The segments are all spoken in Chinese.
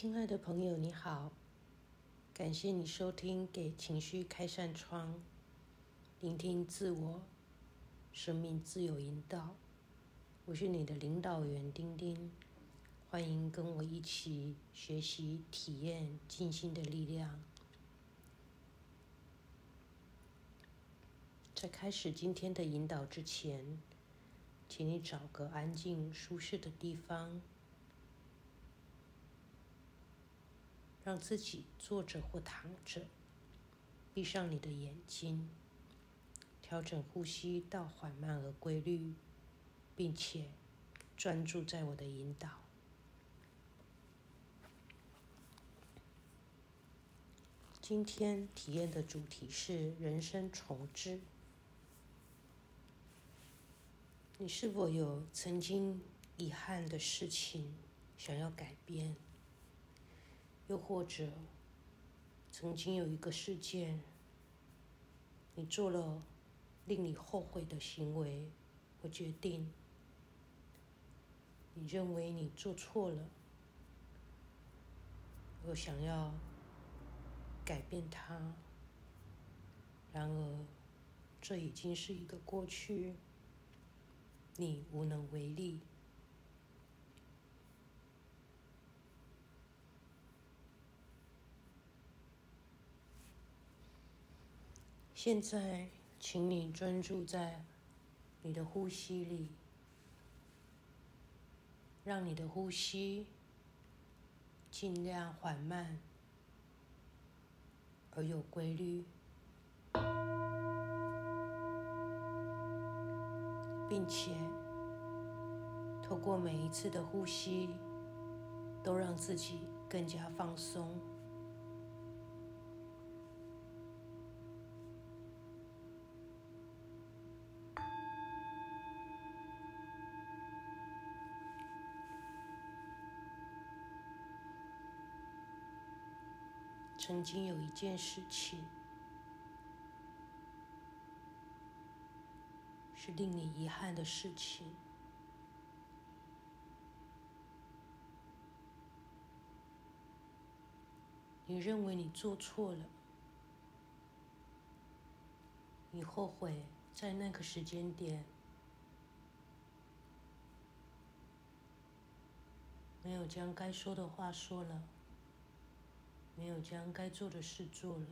亲爱的朋友，你好，感谢你收听《给情绪开扇窗》，聆听自我，生命自有引导。我是你的领导员丁丁，欢迎跟我一起学习、体验静心的力量。在开始今天的引导之前，请你找个安静、舒适的地方。让自己坐着或躺着，闭上你的眼睛，调整呼吸到缓慢而规律，并且专注在我的引导。今天体验的主题是人生重置。你是否有曾经遗憾的事情想要改变？又或者，曾经有一个事件，你做了令你后悔的行为或决定，你认为你做错了，我想要改变它，然而这已经是一个过去，你无能为力。现在，请你专注在你的呼吸里，让你的呼吸尽量缓慢而有规律，并且透过每一次的呼吸，都让自己更加放松。曾经有一件事情，是令你遗憾的事情。你认为你做错了，你后悔在那个时间点没有将该说的话说了。没有将该做的事做了，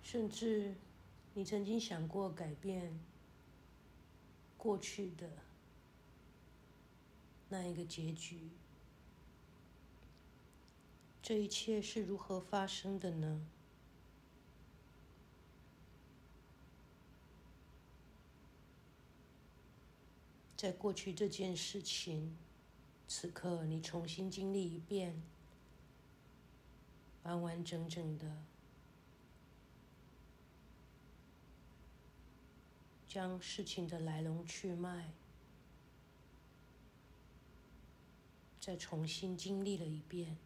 甚至你曾经想过改变过去的那一个结局，这一切是如何发生的呢？在过去这件事情，此刻你重新经历一遍，完完整整的将事情的来龙去脉再重新经历了一遍。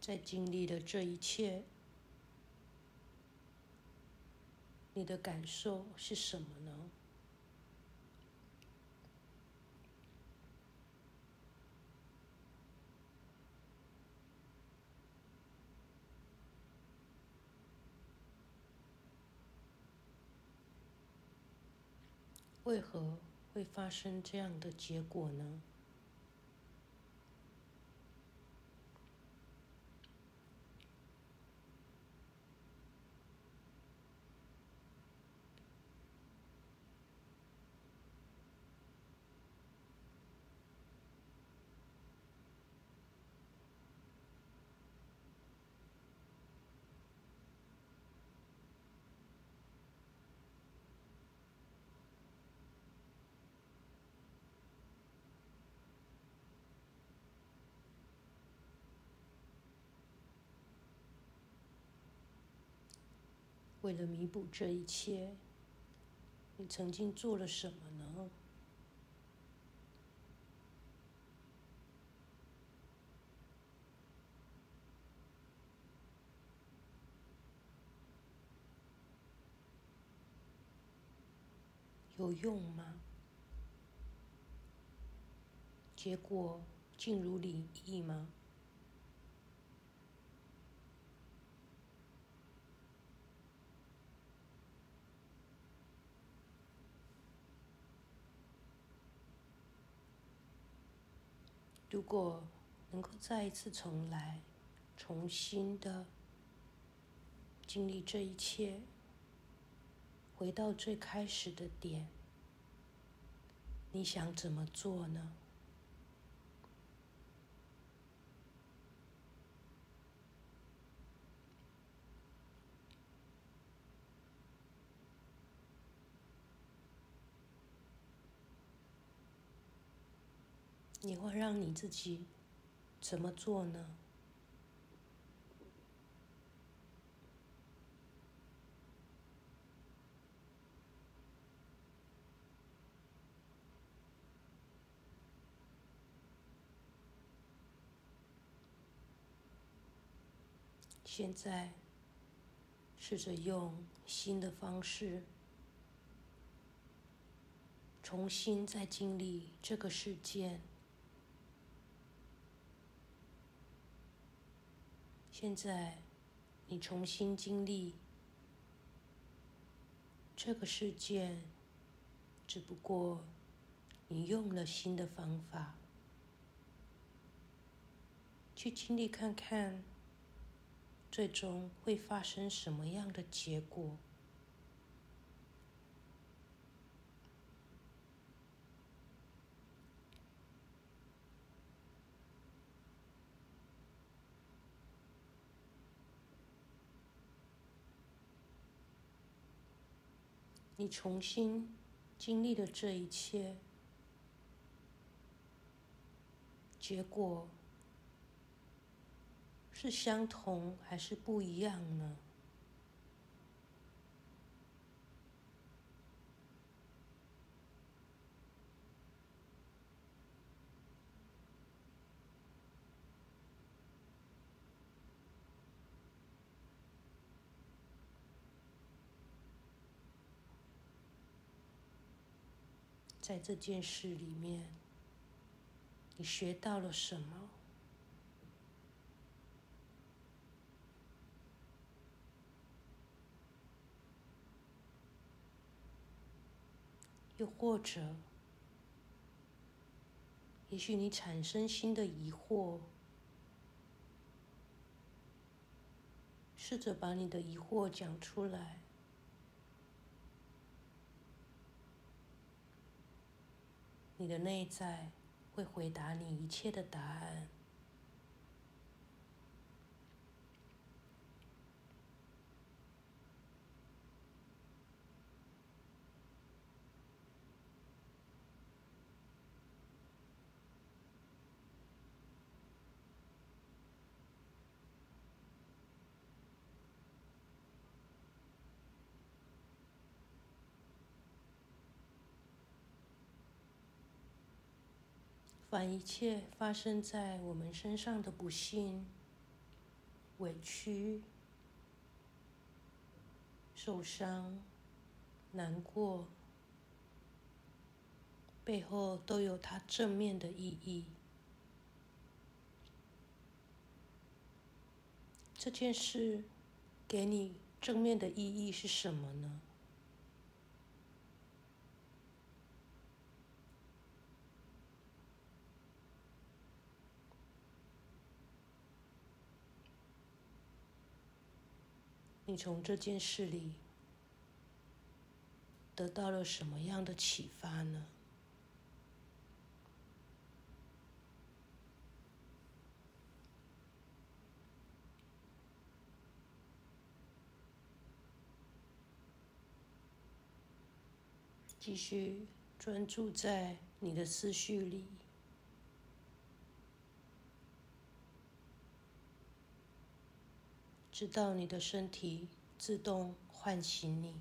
在经历了这一切，你的感受是什么呢？为何会发生这样的结果呢？为了弥补这一切，你曾经做了什么呢？有用吗？结果尽如你意吗？如如果能够再一次重来，重新的经历这一切。回到最开始的点，你想怎么做呢？你会让你自己怎么做呢？现在，试着用新的方式，重新再经历这个事件。现在，你重新经历这个事件，只不过你用了新的方法去经历看看。最终会发生什么样的结果？你重新经历的这一切，结果。是相同还是不一样呢？在这件事里面，你学到了什么？又或者，也许你产生新的疑惑，试着把你的疑惑讲出来，你的内在会回答你一切的答案。凡一切发生在我们身上的不幸、委屈、受伤、难过，背后都有它正面的意义。这件事给你正面的意义是什么呢？你从这件事里得到了什么样的启发呢？继续专注在你的思绪里。直到你的身体自动唤醒你。